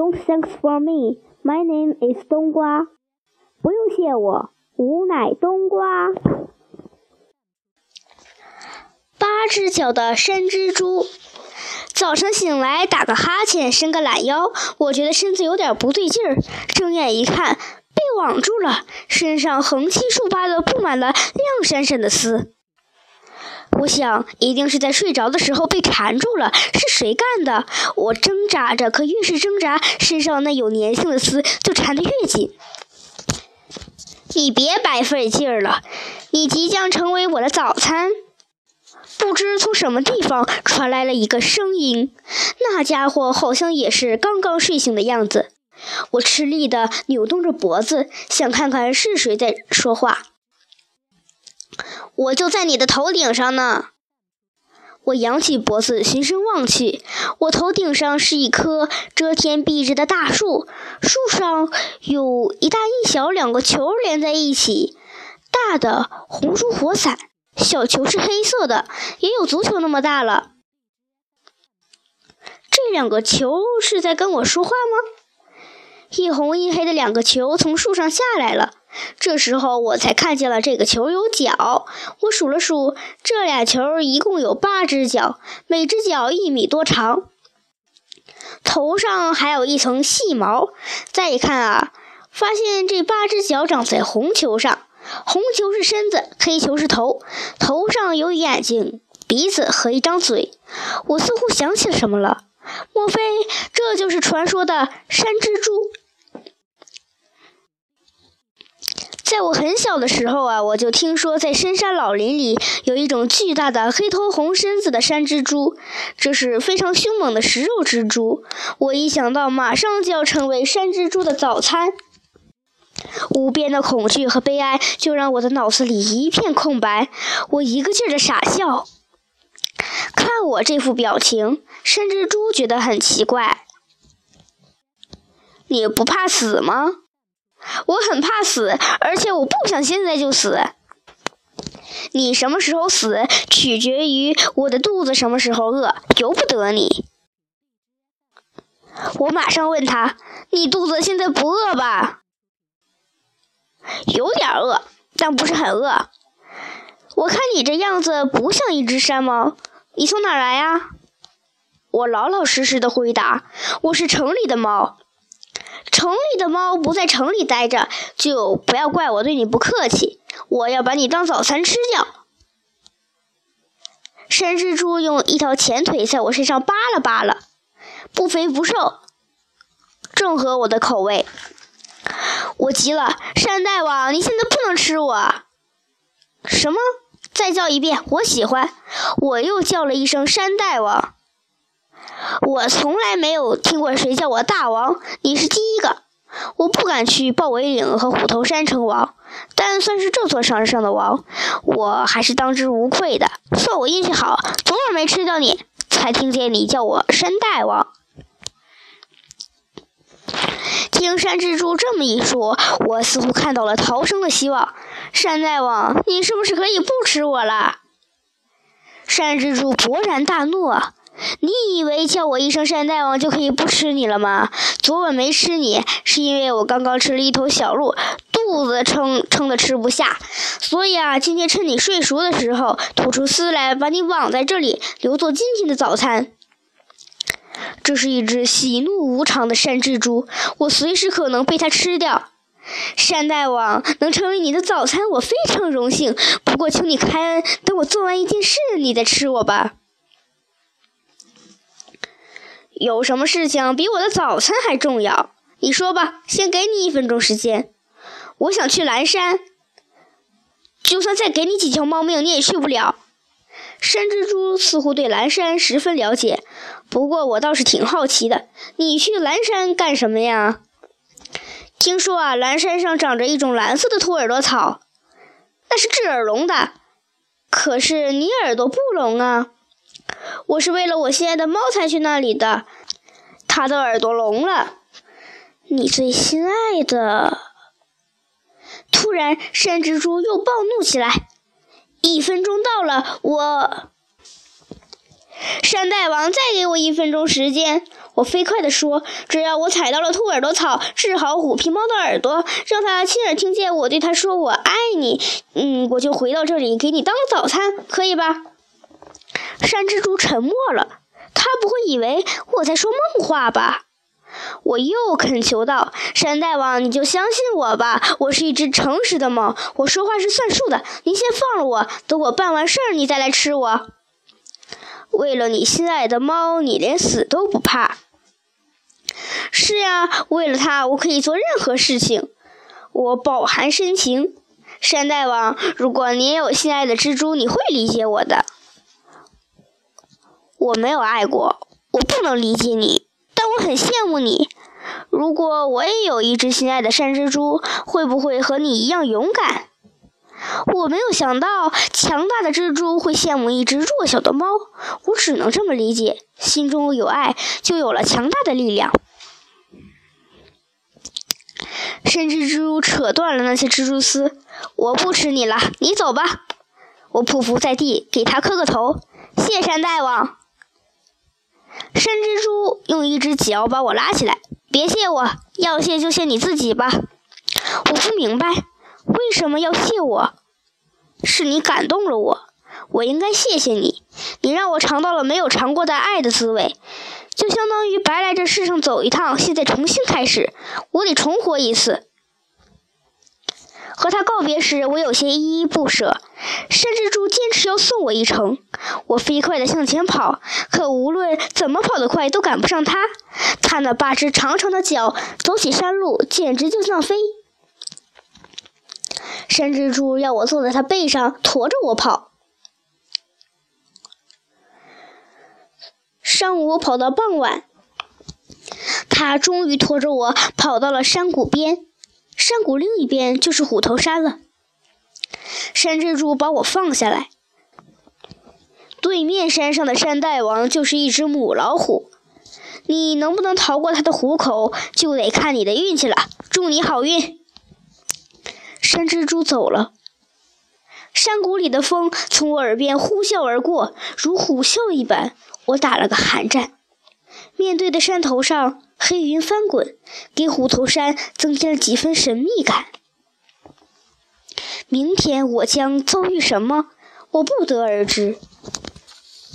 Don't thanks for me. My name is 冬瓜。不用谢我，吾乃冬瓜。八只脚的山蜘蛛。早晨醒来，打个哈欠，伸个懒腰，我觉得身子有点不对劲儿。睁眼一看，被网住了，身上横七竖八的布满了亮闪闪的丝。我想，一定是在睡着的时候被缠住了。是谁干的？我挣扎着，可越是挣扎，身上那有粘性的丝就缠得越紧。你别白费劲儿了，你即将成为我的早餐。不知从什么地方传来了一个声音，那家伙好像也是刚刚睡醒的样子。我吃力地扭动着脖子，想看看是谁在说话。我就在你的头顶上呢。我扬起脖子，循声望去，我头顶上是一棵遮天蔽日的大树，树上有一大一小两个球连在一起，大的红如火伞。小球是黑色的，也有足球那么大了。这两个球是在跟我说话吗？一红一黑的两个球从树上下来了。这时候我才看见了这个球有脚。我数了数，这俩球一共有八只脚，每只脚一米多长，头上还有一层细毛。再一看啊，发现这八只脚长在红球上。红球是身子，黑球是头，头上有眼睛、鼻子和一张嘴。我似乎想起什么了，莫非这就是传说的山蜘蛛？在我很小的时候啊，我就听说在深山老林里有一种巨大的黑头红身子的山蜘蛛，这是非常凶猛的食肉蜘蛛。我一想到马上就要成为山蜘蛛的早餐。无边的恐惧和悲哀，就让我的脑子里一片空白。我一个劲儿的傻笑。看我这副表情，山蜘蛛觉得很奇怪。你不怕死吗？我很怕死，而且我不想现在就死。你什么时候死，取决于我的肚子什么时候饿，由不得你。我马上问他：“你肚子现在不饿吧？”有点饿，但不是很饿。我看你这样子不像一只山猫。你从哪来呀？我老老实实的回答：“我是城里的猫。城里的猫不在城里待着，就不要怪我对你不客气。我要把你当早餐吃掉。”山蜘蛛用一条前腿在我身上扒拉扒拉，不肥不瘦，正合我的口味。我急了，山大王，你现在不能吃我！什么？再叫一遍，我喜欢。我又叫了一声山大王。我从来没有听过谁叫我大王，你是第一个。我不敢去豹尾岭和虎头山称王，但算是这座山上的王，我还是当之无愧的。算我运气好，昨晚没吃掉你，才听见你叫我山大王。听山蜘蛛这么一说，我似乎看到了逃生的希望。山大王，你是不是可以不吃我了？山蜘蛛勃然大怒：“你以为叫我一声山大王就可以不吃你了吗？昨晚没吃你，是因为我刚刚吃了一头小鹿，肚子撑撑的吃不下，所以啊，今天趁你睡熟的时候，吐出丝来把你网在这里，留作今天的早餐。”这是一只喜怒无常的山蜘蛛，我随时可能被它吃掉。山大王能成为你的早餐，我非常荣幸。不过，请你开恩，等我做完一件事，你再吃我吧。有什么事情比我的早餐还重要？你说吧，先给你一分钟时间。我想去蓝山，就算再给你几条猫命，你也去不了。山蜘蛛似乎对蓝山十分了解，不过我倒是挺好奇的。你去蓝山干什么呀？听说啊，蓝山上长着一种蓝色的兔耳朵草，那是治耳聋的。可是你耳朵不聋啊。我是为了我心爱的猫才去那里的，他的耳朵聋了。你最心爱的……突然，山蜘蛛又暴怒起来。一分钟到了，我山大王，再给我一分钟时间。我飞快地说：“只要我踩到了兔耳朵草，治好虎皮猫的耳朵，让他亲耳听见我对他说我爱你，嗯，我就回到这里给你当早餐，可以吧？”山蜘蛛沉默了，他不会以为我在说梦话吧？我又恳求道：“山大王，你就相信我吧，我是一只诚实的猫，我说话是算数的。您先放了我，等我办完事儿，你再来吃我。”为了你心爱的猫，你连死都不怕。是呀，为了它，我可以做任何事情。我饱含深情，山大王，如果你有心爱的蜘蛛，你会理解我的。我没有爱过，我不能理解你，但我很羡慕你。如果我也有一只心爱的山蜘蛛，会不会和你一样勇敢？我没有想到，强大的蜘蛛会羡慕一只弱小的猫。我只能这么理解：心中有爱，就有了强大的力量。山蜘蛛扯断了那些蜘蛛丝，我不吃你了，你走吧。我匍匐在地，给他磕个头，谢山大王。山蜘蛛用一只脚把我拉起来，别谢我，要谢就谢你自己吧。我不明白。为什么要谢我？是你感动了我，我应该谢谢你。你让我尝到了没有尝过的爱的滋味，就相当于白来这世上走一趟，现在重新开始，我得重活一次。和他告别时，我有些依依不舍。山蜘蛛坚持要送我一程，我飞快地向前跑，可无论怎么跑得快，都赶不上他。他那八只长长的脚，走起山路简直就像飞。山蜘蛛要我坐在它背上驮着我跑。上午跑到傍晚，它终于驮着我跑到了山谷边。山谷另一边就是虎头山了。山蜘蛛把我放下来。对面山上的山大王就是一只母老虎，你能不能逃过它的虎口，就得看你的运气了。祝你好运。山蜘蛛走了，山谷里的风从我耳边呼啸而过，如虎啸一般。我打了个寒战。面对的山头上，黑云翻滚，给虎头山增添了几分神秘感。明天我将遭遇什么？我不得而知。